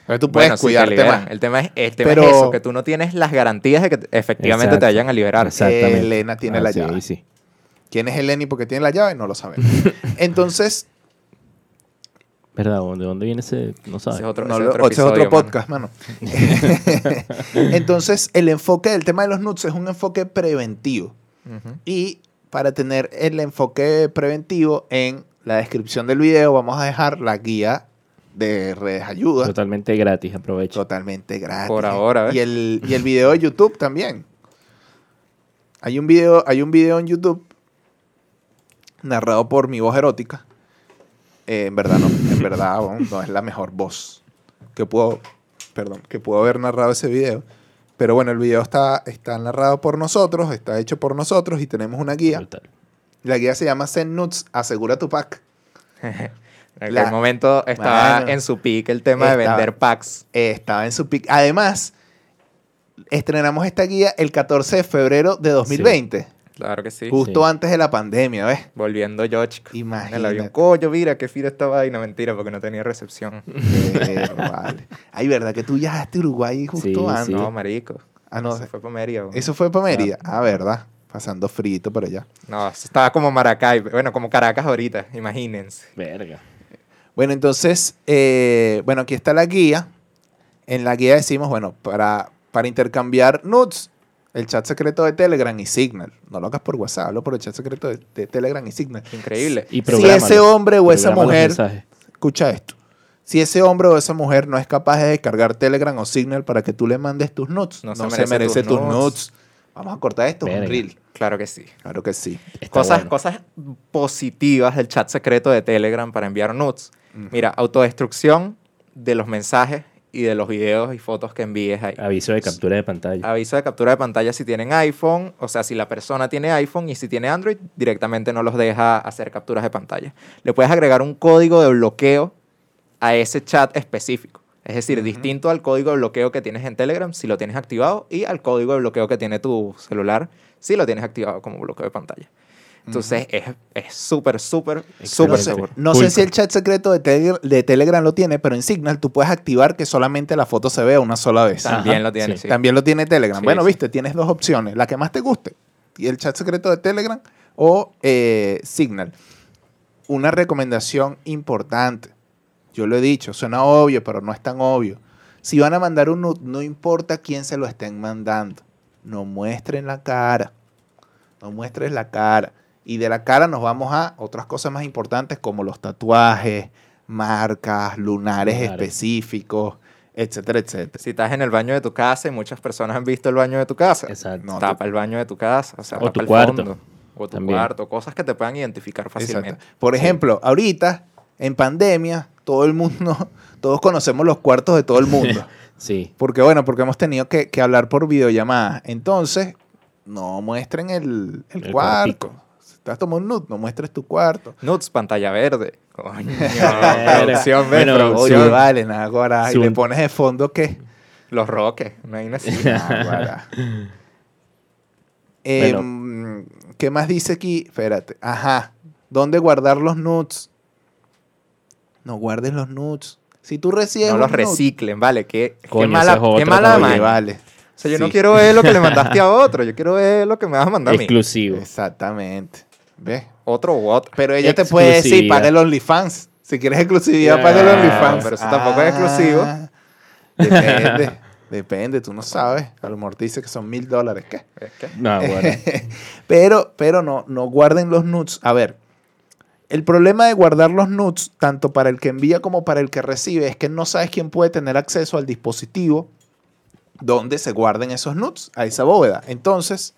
Entonces tú puedes Bueno, sí, te cuidarte más. El tema, es, el tema Pero- es eso, que tú no tienes las garantías de que efectivamente Exacto. te vayan a liberar. Exactamente. Elena tiene la Ah, sí, llave. sí. ¿Quién es el Lenny porque tiene la llave? No lo sabemos. [LAUGHS] Entonces, ¿Verdad? ¿De dónde viene ese? No Ese sabes. es otro, no ese es otro ese es otro episodio, mano. podcast, mano. [LAUGHS] Entonces, el enfoque del tema de los nudes es un enfoque preventivo. Y para tener el enfoque preventivo, en la descripción del video vamos a dejar la guía de redes ayuda. Totalmente gratis, aprovecho. Totalmente gratis. Por ahora, ¿ves? Y el, y el video de YouTube también. Hay un video, hay un video en YouTube narrado por mi voz erótica. Eh, en verdad no, en verdad bueno, no es la mejor voz que puedo, perdón, que puedo haber narrado ese video. Pero bueno, el video está, está narrado por nosotros, está hecho por nosotros y tenemos una guía. Brutal. La guía se llama Zen Nuts, asegura tu pack. [LAUGHS] En La- aquel momento estaba Mano. en su peak el tema de Estaba- vender packs. Eh, estaba en su pick. Además, estrenamos esta guía el 14 de febrero de 2020. Claro que sí. Justo Sí. antes de la pandemia, ¿ves? Volviendo yo, chico. En el Imagínate. avión. Coño, mira, qué fira esta vaina. Mentira, porque no tenía recepción. [LAUGHS] Pero, vale. Ay, ¿verdad que tú viajaste a Uruguay justo Sí, antes? sí. No, marico. Ah, no. Eso fue para Mérida. Eso fue para Mérida. Ah, ¿verdad? Pasando frito por allá. No, estaba como Maracay. Bueno, como Caracas ahorita, imagínense. Verga. Bueno, entonces, eh, bueno, aquí está la guía. En la guía decimos, bueno, para, para intercambiar nudes, el chat secreto de Telegram y Signal. No lo hagas por WhatsApp, hablo por el chat secreto de, de Telegram y Signal. Increíble. Y Si ese hombre o esa mujer, escucha esto, si ese hombre o esa mujer no es capaz de descargar Telegram o Signal para que tú le mandes tus nudes, no, se, merece, tus, nudes. Vamos a cortar esto, es un reel. Claro que sí. Claro que sí. Está Cosas, bueno. cosas positivas del chat secreto de Telegram para enviar nudes. Mira, autodestrucción de los mensajes y de los videos y fotos que envíes ahí. Aviso de captura de pantalla. Aviso de captura de pantalla si tienen iPhone, o sea, si la persona tiene iPhone y si tiene Android, directamente no los deja hacer capturas de pantalla. Le puedes agregar un código de bloqueo a ese chat específico. Es decir, distinto al código de bloqueo que tienes en Telegram si lo tienes activado y al código de bloqueo que tiene tu celular si lo tienes activado como bloqueo de pantalla. Entonces es es súper, súper, súper Excelente. seguro. No sé si el chat secreto de, Tele- de Telegram lo tiene, pero en Signal tú puedes activar que solamente la foto se vea una sola vez. Ajá, También lo tiene, sí. sí. También lo tiene Telegram. Sí, bueno, sí. viste, tienes dos opciones. La que más te guste. Y el chat secreto de Telegram o eh, Signal. Una recomendación importante. Yo lo he dicho, suena obvio, pero no es tan obvio. Si van a mandar un nude, no importa quién se lo estén mandando. No muestren la cara. No muestres la cara. Y de la cara nos vamos a otras cosas más importantes como los tatuajes, marcas, lunares específicos, etcétera, etcétera. Si estás en el baño de tu casa y muchas personas han visto el baño de tu casa, Exacto. No, tapa el baño de tu casa, o sea, O tapa tu el cuarto. fondo, o tu También. cuarto, cosas que te puedan identificar fácilmente. Exacto. Por ejemplo, ahorita, en pandemia, todo el mundo, [LAUGHS] todos conocemos los cuartos de todo el mundo. [LAUGHS] Sí. Porque, bueno, porque hemos tenido que, que hablar por videollamada. Entonces, no muestren el, el El cuarto. cuartico. Si estás tomando un nude, no muestres tu cuarto. Nudes, pantalla verde. Coño, [LAUGHS] [LAUGHS] producción. Bueno, producción. Oye, vale, nada, guará. Y le pones de fondo que... Los roques, imagínate. Nah, guará. Em, ¿Qué más dice aquí? Espérate. Ajá. ¿Dónde guardar los nudes? No guardes los nudes. Si tú recibes no los reciclen, ¿vale? Qué, qué mala, es qué mala. Oye, vale. O sea, yo no quiero ver lo que le mandaste a [LAUGHS] otro, yo quiero ver lo que me vas a mandar a mí. Exclusivo. Exactamente. ¿Ves? Otro u otro. Pero ella te puede decir, paga el OnlyFans. Si quieres exclusividad, Ya, paga el OnlyFans. pero eso tampoco es exclusivo. Depende. depende, tú no sabes. A lo mejor te dice que son mil dólares. ¿Qué? Que- No, bueno. [LAUGHS] pero, pero no, no guarden los nudes. A ver, el problema de guardar los nudes, tanto para el que envía como para el que recibe, es que no sabes quién puede tener acceso al dispositivo donde se guarden esos nudes, a esa bóveda. Entonces,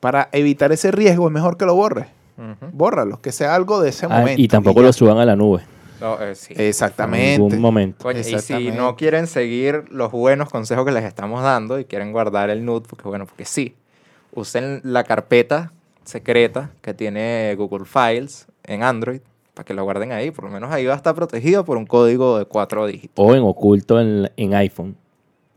para evitar ese riesgo, es mejor que lo borres. Ujú. Bórralo, que sea algo de ese Ah, momento. y tampoco lo suban a la nube. No, eh, sí. En Exactamente. ningún momento. Coño, y si Exactamente. no quieren seguir los buenos consejos que les estamos dando y quieren guardar el nude, porque bueno, porque sí, usen la carpeta secreta que tiene Google Files en Android para que lo guarden ahí. Por lo menos ahí va a estar protegido por un código de cuatro dígitos. O en oculto en, en iPhone.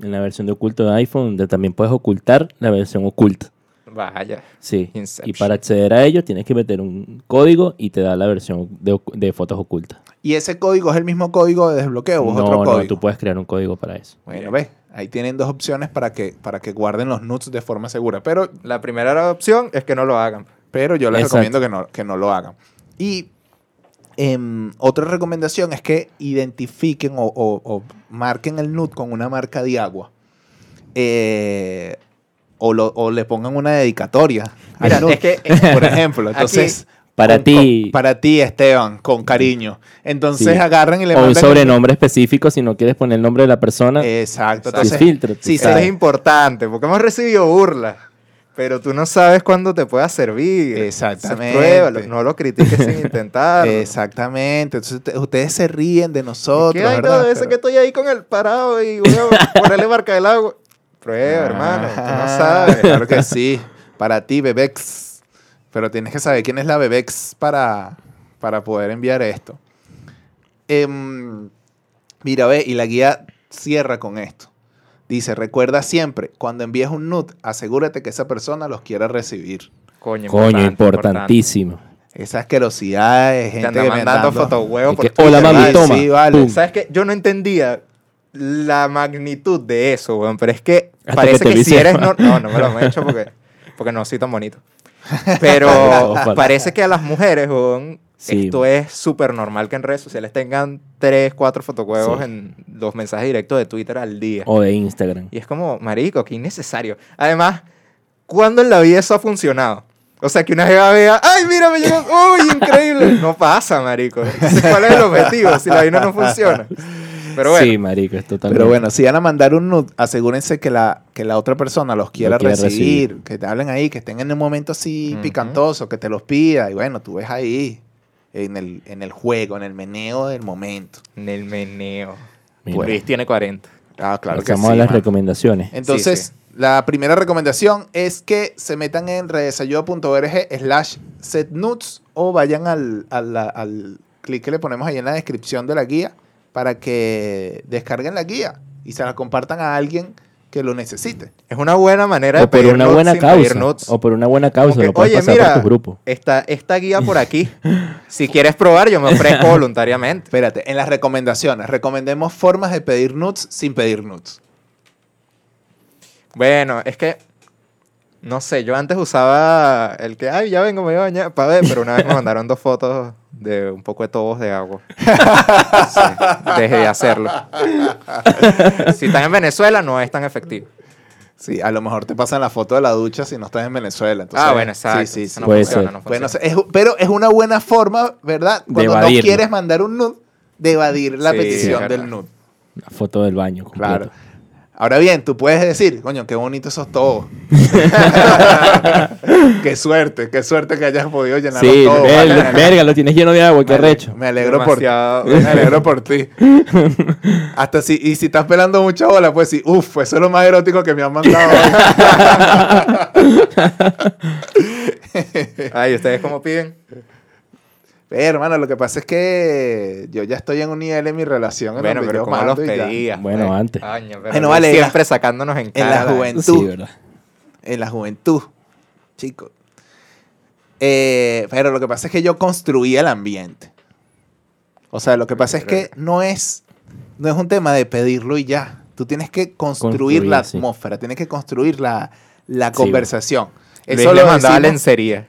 En la versión de oculto de iPhone, donde también puedes ocultar la versión oculta. Vaya. Sí. Inception. Y para acceder a ello tienes que meter un código y te da la versión de, de fotos ocultas. Y ese código es el mismo código de desbloqueo o es No, otro no, código. tú puedes crear un código para eso. Bueno, ves, ahí tienen dos opciones para que, para que guarden los nudes de forma segura. Pero La primera opción es que no lo hagan. Pero yo les Exacto. recomiendo que no, que no lo hagan. Y em, otra recomendación es que identifiquen o, o- o marquen el nude con una marca de agua. Eh, o, lo- o le pongan una dedicatoria. al Mira, nude, es que- por ejemplo, [LAUGHS] entonces... Para con- ti. con- para ti, Esteban, con cariño. Entonces Sí. agarran y le O un mandan el- sobrenombre específico si no quieres poner el nombre de la persona. Exacto. Entonces, Filtro, tú sí, Eso sí, sabes. es importante, porque hemos recibido burlas. Pero tú no sabes cuándo te pueda servir. Exactamente. Pruébalo, no lo critiques sin [LAUGHS] intentar. Exactamente. Entonces usted- ustedes se ríen de nosotros. ¿Qué hay ¿verdad? de ese Pero- que estoy ahí con el parado y voy a [LAUGHS] ponerle marca del agua? Prueba, hermano. Tú no Ah, [LAUGHS] sabes. Claro que sí. Para ti, Bebex. Pero tienes que saber quién es la Bebex para, para poder enviar esto. Em, mira, ve, y la guía cierra con esto. Dice, recuerda siempre, cuando envíes un nude, asegúrate que esa persona los quiera recibir. Coño, Coño, importante, importantísimo. Esa asquerosidad de Te gente que me mandando anda- fotohuevos por que, Hola mami, toma. sí, vale. ¿Sabes qué? Yo no entendía la magnitud de eso, weón. Pero es que Hasta parece que si eres... No, [LAUGHS] no, no me lo he hecho porque, porque no soy tan bonito. Pero [LAUGHS] parece que a las mujeres, Sí. esto es súper normal que en redes sociales tengan tres, cuatro fotojuegos Sí. en los mensajes directos de Twitter al día. O de Instagram. Y es como, marico, qué innecesario. Además, ¿cuándo en la vida eso ha funcionado? O sea, que una jeva vea, ¡ay, mira, me llegó! [LAUGHS] ¡Uy, increíble! No pasa, marico. ¿Cuál es el objetivo si la vaina no funciona? Pero bueno, Sí, marico, es totalmente. Pero bueno, si van a mandar un nude, asegúrense que la, que la otra persona los quiera quiera recibir, recibir. que te hablen ahí, que estén en un momento así picantoso, que te los pida. Y bueno, tú ves ahí, en el, en el juego, en el meneo del momento. en el meneo. Luis tiene 40. Ah, claro que pasamos sí. a las recomendaciones. Entonces, Sí, la primera recomendación es que se metan en redesayuda.org slash setnudes o vayan al, al, al clic que le ponemos ahí en la descripción de la guía para que descarguen la guía y se la compartan a alguien que lo necesite. Es una buena manera de O por pedir una nudes buena sin pedir causa. O por una buena causa. que, Lo puedes Oye, pasar mira, por tu grupo. Esta, esta guía por aquí, [LAUGHS] si quieres probar, yo me ofrezco [LAUGHS] voluntariamente. Espérate, en las recomendaciones, recomendemos formas de pedir nudes sin pedir nudes. Bueno, es que, no sé, yo antes usaba el que, ay, ya vengo, me voy a bañar, para ver, pero una vez me mandaron dos fotos de un poco de tobos de agua. [LAUGHS] Sí, dejé de hacerlo. Si estás en Venezuela, no es tan efectivo. Sí, a lo mejor te pasan la foto de la ducha si no estás en Venezuela. entonces- ah, bueno, exacto. Sí, sí, Eso sí. no Puede funciona, ser. no Bueno, es- pero es una buena forma, ¿verdad? De Cuando no quieres mandar un nude, de evadir la Sí, petición del nude. La foto del baño. Claro. Ahora bien, tú puedes decir, coño, qué bonito esos tobos. [LAUGHS] qué suerte, qué suerte que hayas podido llenar Sí, los tobos. vale. verga, lo tienes lleno de agua, qué recho. Me alegro por ti. Me alegro por ti. [LAUGHS] Hasta si, y si estás pelando mucha bola, pues sí, uff, eso es lo más erótico que me han mandado. [LAUGHS] Ay, ¿ustedes cómo piden? Pero, hermano, lo que pasa es que yo ya estoy en un nivel en mi relación. en Bueno, donde pero yo ¿cómo los pedías? Bueno, pues? antes. Coño, pero Bueno, vale, siempre sacándonos en en cara. la juventud. Sí, ¿verdad? en la juventud, chicos. Eh, pero lo que pasa es que yo construía el ambiente. O sea, lo que pasa es que no es, no es un tema de pedirlo y ya. Tú tienes que construir, Construir, la sí. atmósfera, tienes que construir la, la Sí, conversación. Luis Eso le lo mandaba lencería.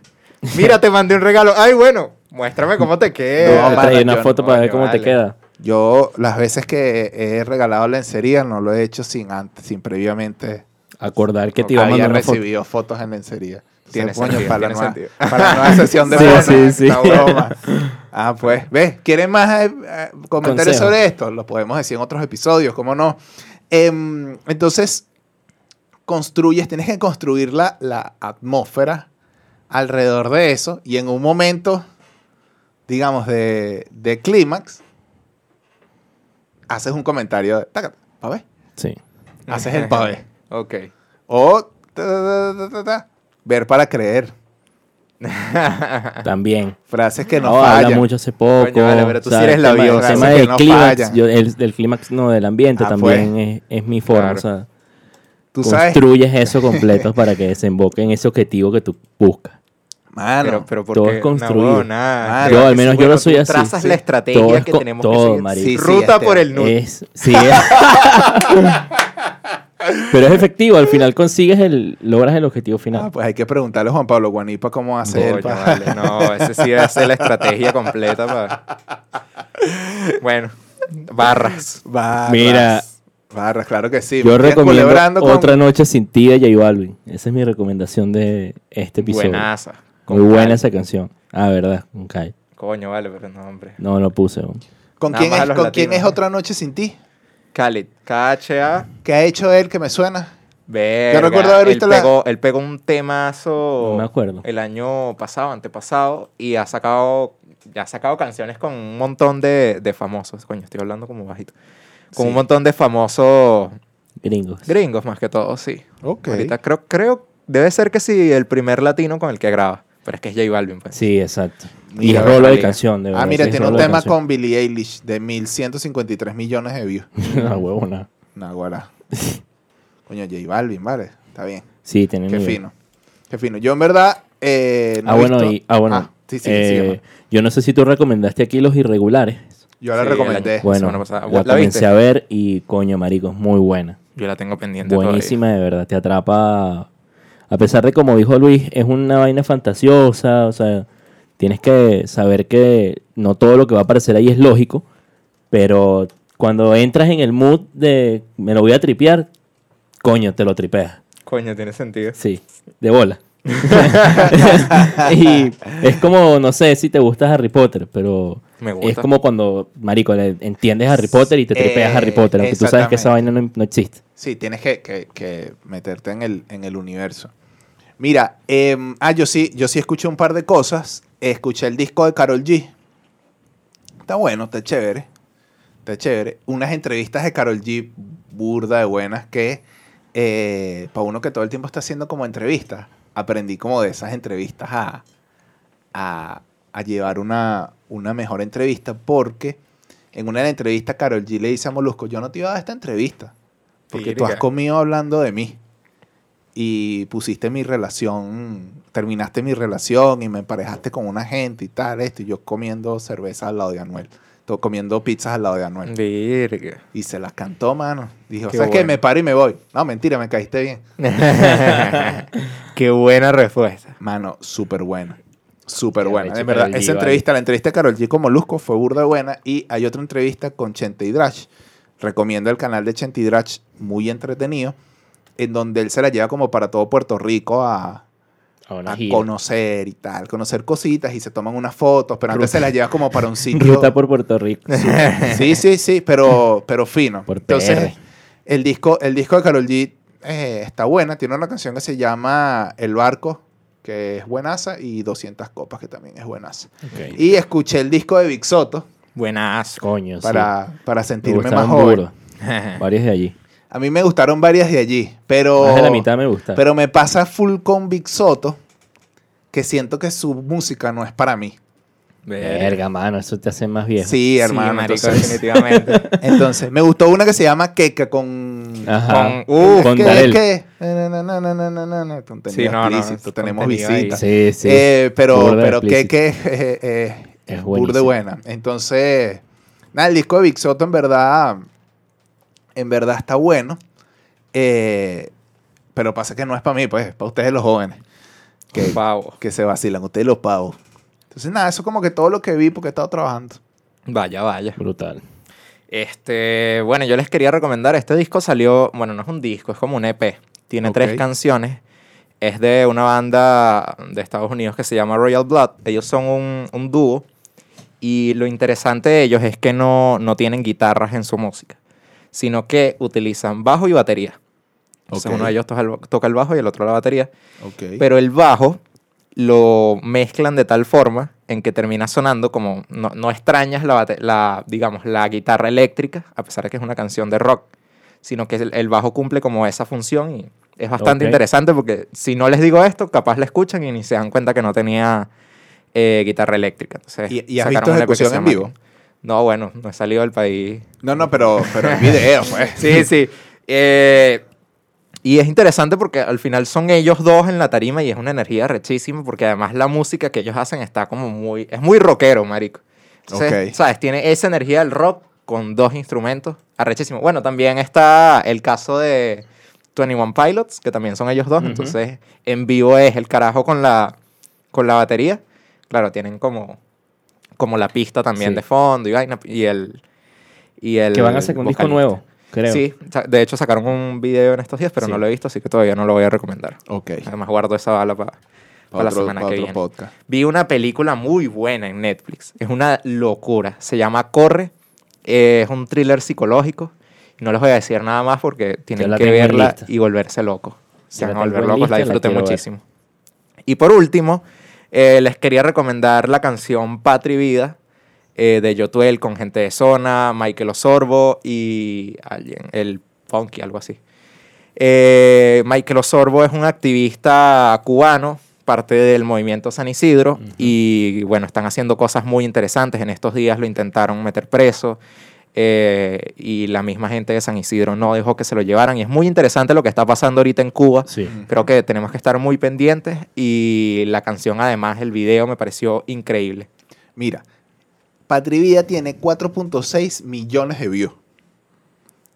Mira, te mandé un regalo. Ay, bueno, muéstrame cómo te No, queda. Te mano, traí una yo foto no, para ver cómo te vale. queda. Yo, las veces que he regalado lencería, no lo he hecho sin antes, sin previamente Acordar que te iba a había mandar una foto. recibido fotos en lencería. Tiene Entonces, coño, para, la nueva, para la nueva sesión de Sí, fotos. sí, sí. Broma. Ah, pues, ¿ves? ¿Quieren más eh, eh, comentarios Consejo. sobre esto? Lo podemos decir en otros episodios, ¿cómo no? Em, entonces, construyes, tienes que construir la, la atmósfera alrededor de eso y en un momento, digamos, de, de clímax, haces un comentario de, ver. Sí. Haces el pa' ver. [LAUGHS] Ok. O ta, ta, ta, ta, ta, ver para creer. También. Frases que no, No, habla mucho hace poco. Coño, vale, pero tú o sea, sí eres labioso. El tema del no clímax, yo- el, del clímax no del ambiente Ah, también es, es mi forma. Claro. O sea, Tú sabes, construyes eso completo [LAUGHS] para que desemboque en ese objetivo que tú buscas. Mano, pero, pero todo porque es construido. No, nada. Yo al menos yo lo soy tú así. trazas sí. la estrategia Todo que tenemos todo, que seguir. marico. Sí, sí, Ruta este- por el nude. Es, sí, es- [LAUGHS] Pero es efectivo, al final consigues el, logras el objetivo final. Ah, pues hay que preguntarle a Juan Pablo Guanipa cómo hace él. Coño, pa- vale, no, ese sí debe ser la estrategia completa para... Bueno, barras. Barras. Mira. Barras, claro que sí. Yo recomiendo con- Otra Noche Sin Ti de J Balvin. Esa es mi recomendación de este episodio. Buenaza. Muy buena esa canción. Ah, verdad, con Kai. Coño, vale, pero no, hombre. No, no puse. ¿Con, Nada quién es, ¿con quién es. Otra Noche Sin Ti? Khalid, K-H-A. ¿Qué ha hecho él que me suena? Verga, recuerdo haber visto él la- pegó, él pegó un temazo No me acuerdo. el año pasado, antepasado, y ha sacado, ya ha sacado canciones con un montón de, de famosos. Coño, estoy hablando como bajito. Con Sí. un montón de famosos Gringos. gringos, más que todo, sí. Ok. Ahorita creo, creo, debe ser que sí, el primer latino con el que graba. Pero es que es J Balvin, pues. Sí, exacto. Y Mira, es rolo de canción, de verdad. Ah, mira, sí, tiene un tema con Billie Eilish de 1153 millones de views. [LAUGHS] Ah, huevona. Naguará. [LAUGHS] Coño, J Balvin, vale. Está bien. Sí, tiene Qué nivel. fino. Qué fino. Yo en verdad. eh, no Ah, bueno, visto- y, ah, bueno. sí, sí, eh, sígueme. yo no sé si tú recomendaste aquí Los Irregulares. Yo la sí, recomendé. año- Bueno, semana pasada. la, ¿La comencé viste? a ver y coño, marico, es muy buena. Yo la tengo pendiente Buenísima, de verdad. Te atrapa. A pesar de, como dijo Luis, es una vaina fantasiosa. O sea, tienes que saber que no todo lo que va a aparecer ahí es lógico. Pero cuando entras en el mood de me lo voy a tripear, coño, te lo tripeas. Coño, tiene sentido. Sí, de bola. [LAUGHS] y es como, no sé si te gusta Harry Potter, pero Me gusta. es como cuando, marico, le entiendes Harry Potter y te tripeas Eh, Harry Potter, aunque tú sabes que esa vaina no, no existe. Sí, tienes que, que- que meterte en el, en el universo. Mira, em, ah, yo sí, yo sí escuché un par de cosas. Escuché el disco de Carol G. Está bueno, está chévere. Está chévere. Unas entrevistas de Carol G burda de buenas que, para uno que todo el tiempo está haciendo como entrevistas, aprendí como de esas entrevistas a, a, a llevar una, una mejor entrevista porque en una de las entrevistas Carol G le dice a Molusco, yo no te iba a dar esta entrevista porque tú has comido hablando de mí y pusiste mi relación, terminaste mi relación y me emparejaste con una gente y tal, esto, y yo comiendo cerveza al lado de Anuel, to- comiendo pizzas al lado de Anuel. Virga. Y se las cantó, mano. Dijo, Qué ¿sabes qué? bueno. Me paro y me voy. No, mentira, me caíste bien. [LAUGHS] Qué buena respuesta. Mano, súper buena. Súper Qué buena. En verdad, esa entrevista, la entrevista de Carol G con Molusco fue burda buena. Y hay otra entrevista con Chente y Drash. Recomiendo el canal de Chente y Drash, muy entretenido, en donde él se la lleva como para todo Puerto Rico a, conocer y tal, conocer cositas y se toman unas fotos, pero antes Ruta. se las lleva como para un [LAUGHS] sitio. Ruta por Puerto Rico. Sí, sí, sí, pero, pero fino. Por Entonces, el disco, el disco de Carol G eh, está buena. Tiene una canción que se llama El Barco, que es buenaza, y 200 copas, que también es buenaza. Ok. Y escuché el disco de Big Soto Buenas. Coño, para, para sí. Sentirme más joven. Varios de allí. A mí me gustaron varias de allí, pero... Más de la mitad me gusta. Pero me pasa full con Big Soto, que siento que su música no es para mí. Verga, mano, eso te hace más viejo. Sí, hermano. marico, entonces, definitivamente. [LAUGHS] entonces, me gustó una que se llama Keka con... Ajá. Con- uh, con ¿Qué, Darel. qué? Sí, no, no, tenemos visitas. Sí, sí. Eh, pero Burda pero que, explícito. que eh, eh, Es buenísimo. buena. Entonces, nada, el disco de Big Soto en verdad, en verdad está bueno. Eh, pero pasa que no es para mí, pues, es para ustedes los jóvenes. Que, Pavo. que se vacilan, ustedes los pavos. Entonces, nada, eso como que todo lo que vi porque he estado trabajando. Vaya, vaya. Brutal. Este, bueno, yo les quería recomendar, este disco salió, bueno, no es un disco, es como un EP. Tiene tres canciones. Es de una banda de Estados Unidos que se llama Royal Blood. Ellos son un, un dúo. Y lo interesante de ellos es que no, no tienen guitarras en su música, sino que utilizan bajo y batería. Entonces Ok. uno de ellos toca el, bajo y el otro la batería. Ok. Pero el bajo lo mezclan de tal forma en que termina sonando como no, no extrañas la, digamos, la guitarra eléctrica, a pesar de que es una canción de rock, sino que el, el bajo cumple como esa función y es bastante interesante porque si no les digo esto, capaz la escuchan y ni se dan cuenta que no tenía eh, guitarra eléctrica. Entonces, ¿Y- y has sacaron visto ejecución en vivo? No, bueno, no he salido del país no, no, pero, pero en video, [LAUGHS] pues. Sí, sí. Eh, y es interesante porque al final son ellos dos en la tarima y es una energía rechísima porque además la música que ellos hacen está como muy... Es muy rockero, marico. Entonces, Ok. ¿sabes? Tiene esa energía del rock con dos instrumentos arrechísimo. Bueno, también está el caso de, 21 Pilots, que también son ellos dos. Entonces, en vivo es el carajo con la, con la batería. Claro, tienen como, como la pista también Sí. de fondo y vaina. Y el. Y el Que van a sacar un disco nuevo, creo. Sí, de hecho sacaron un video en estos días, pero Sí. no lo he visto, así que todavía no lo voy a recomendar. Ok. Además, guardo esa bala para la Otro- semana que otro viene. podcast. Vi una película muy buena en Netflix. Es una locura. Se llama Corre. Eh, es un thriller psicológico. No les voy a decir nada más porque tienen la que verla y volverse locos. Se van la a volver locos. La la disfruté ver. muchísimo. Y por último, eh, les quería recomendar la canción Patria y Vida eh, de Yotuel con gente de zona, Michael Osorbo y alguien, el Funky, algo así. Eh, Michael Osorbo es un activista cubano, parte del movimiento San Isidro, y bueno, están haciendo cosas muy interesantes. En estos días lo intentaron meter preso. Eh, y la misma gente de San Isidro no dejó que se lo llevaran. Y es muy interesante lo que está pasando ahorita en Cuba. Sí. Creo que tenemos que estar muy pendientes y la canción además, el video me pareció increíble. Mira, Patrivida tiene 4.6 millones de views.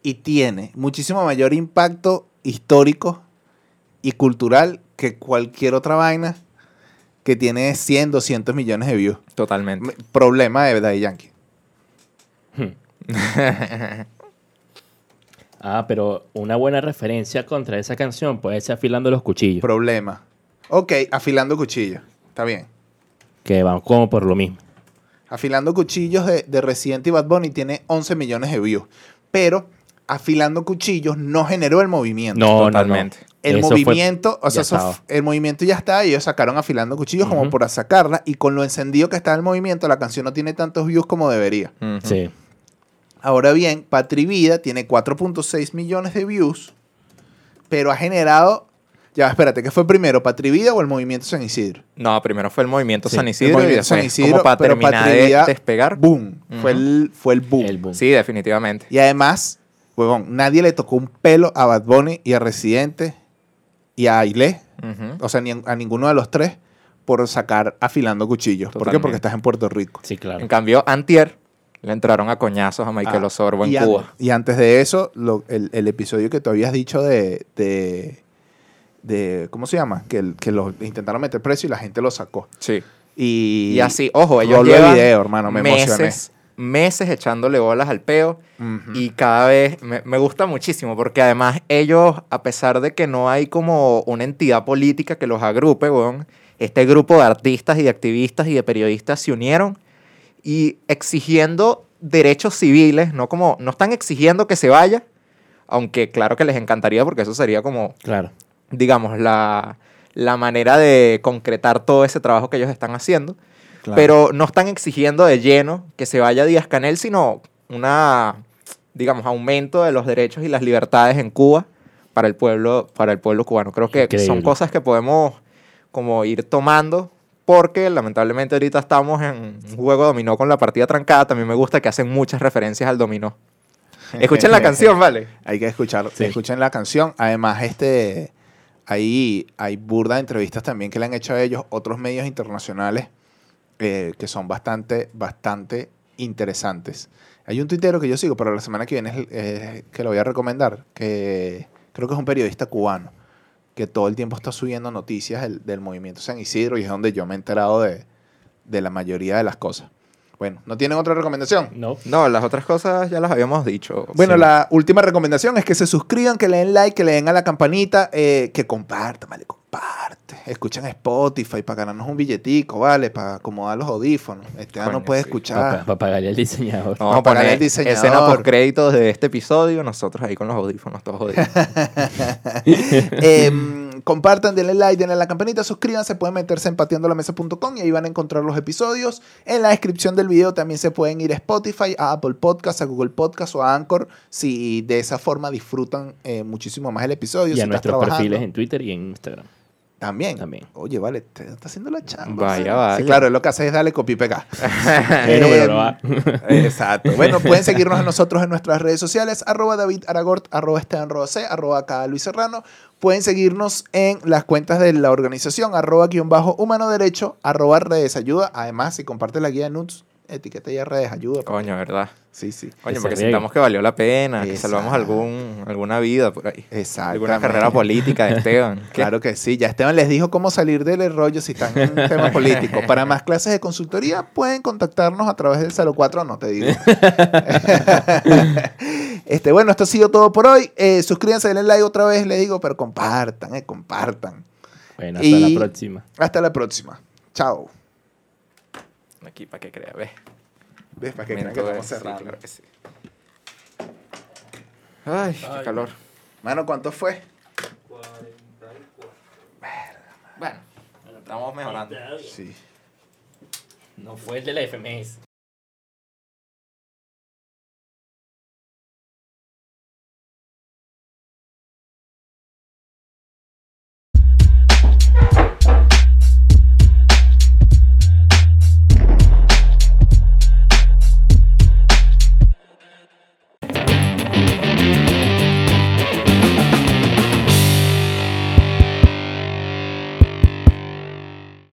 Y tiene muchísimo mayor impacto histórico y cultural que cualquier otra vaina que tiene 100, 200 millones de views. Totalmente. Problema de Daddy Yankee. [LAUGHS] Ah, pero una buena referencia contra esa canción puede ser Afilando los Cuchillos, Problema. Ok, afilando cuchillos. Está bien. que van como por lo mismo. Afilando cuchillos de, de Resident y Bad Bunny tiene 11 millones de views. Pero afilando cuchillos no generó el movimiento. No, Totalmente. no, no. El Eso fue- movimiento, o sea, eso el movimiento ya está y ellos sacaron afilando cuchillos como por sacarla y con lo encendido que está el movimiento la canción no tiene tantos views como debería. Sí. Ahora bien, Patri Vida tiene 4.6 millones de views, pero ha generado, ya espérate, ¿qué fue primero, Patri Vida o el movimiento San Isidro? No, primero fue el movimiento Sí, San el Isidro y movimiento después San Isidro, como para pero terminar y de despegar. Boom, fue, Ujú. el, fue el boom. El boom. Sí, definitivamente. Y además, huevón, nadie le tocó un pelo a Bad Bunny y a Residente y a Ailé, Ujú. o sea, ni a, ninguno de los tres, por sacar afilando cuchillos. ¿Por qué? Totalmente. Porque estás en Puerto Rico. Sí, claro. En cambio, Antier le entraron a coñazos a Michael Ah, Osorbo en y, an- Cuba. y antes de eso, lo- el, el episodio que tú habías dicho de, de, de- ¿cómo se llama? Que, el- que lo intentaron meter preso y la gente lo sacó. Sí. Y, Y así, ojo, ellos llevan video, hermano, me meses, meses echándole bolas al peo y cada vez me, me gusta muchísimo porque además ellos, a pesar de que no hay como una entidad política que los agrupe, weón, este grupo de artistas y de activistas y de periodistas se unieron y exigiendo derechos civiles, no como, no están exigiendo que se vaya, aunque claro que les encantaría porque eso sería como Claro. digamos, la, la manera de concretar todo ese trabajo que ellos están haciendo. Claro. Pero no están exigiendo de lleno que se vaya Díaz Canel, sino una, digamos, aumento de los derechos y las libertades en Cuba para el pueblo, para el pueblo cubano. Creo que son cosas que podemos como ir tomando porque lamentablemente ahorita estamos en un juego dominó con la partida trancada. También me gusta que hacen muchas referencias al dominó. [LAUGHS] Escuchen la canción, ¿vale? Hay que escuchar, Sí. escuchen la canción. Además, este, ahí hay burda de entrevistas también que le han hecho a ellos otros medios internacionales eh, que son bastante, bastante interesantes. Hay un tuitero que yo sigo, pero la semana que viene es eh, que lo voy a recomendar, que creo que es un periodista cubano, que todo el tiempo está subiendo noticias del, del movimiento San Isidro y es donde yo me he enterado de, de la mayoría de las cosas. Bueno, ¿no tienen otra recomendación? No. No, las otras cosas ya las habíamos dicho. Bueno, Sí. la última recomendación es que se suscriban, que le den like, que le den a la campanita, eh, que compartan, vale, comparte. Escuchen Spotify para ganarnos un billetico, vale, para acomodar los audífonos. Este Coño, no puede sí. escuchar. Para pagarle al diseñador. Vamos a pagar poner al diseñador. escena por créditos de este episodio, nosotros ahí con los audífonos todos jodidos. [LAUGHS] Em, compartan, denle like, denle a la campanita, suscríbanse, pueden meterse en pateandolamesa.com y ahí van a encontrar los episodios. En la descripción del video también se pueden ir a Spotify, a Apple Podcast, a Google Podcast o a Anchor, si de esa forma disfrutan eh, muchísimo más el episodio. y si a nuestros trabajando. perfiles en Twitter y en Instagram. También. También. Oye, vale, te está haciendo la chamba. Vaya, vaya. Sí, claro, lo que hace es darle copy y pegar. Bueno, pero no va. Exacto. [LAUGHS] Bueno, pueden seguirnos a nosotros en nuestras redes sociales, arroba David Aragort, arroba Esteban Rodacé, arroba acá Luis Serrano. Pueden seguirnos en las cuentas de la organización, arroba guion bajo humano derecho, arroba redes ayuda. Además, si comparten la guía de nudes, etiqueta redes, ayuda. Coño, ¿verdad? Sí, sí. Coño, porque sintamos que valió la pena, que Exacto. salvamos algún, alguna vida por ahí. Exacto. Alguna carrera política de Esteban. [LAUGHS] Claro que sí. Ya Esteban les dijo cómo salir del rollo si están en un tema político. Para más clases de consultoría pueden contactarnos a través del 04, no te digo. [LAUGHS] este, bueno, esto ha sido todo por hoy. Eh, suscríbanse, denle like otra vez, les digo, pero compartan, eh, compartan. Bueno, hasta Y- la próxima. Hasta la próxima. Chao. Aquí para que crea, ve. ¿Ves? Para que crean que estamos sí, cerrando. claro que sí. Ay, qué calor. Mano, ¿cuánto fue? Bueno, estamos mejorando. Sí. No fue el de la FMS.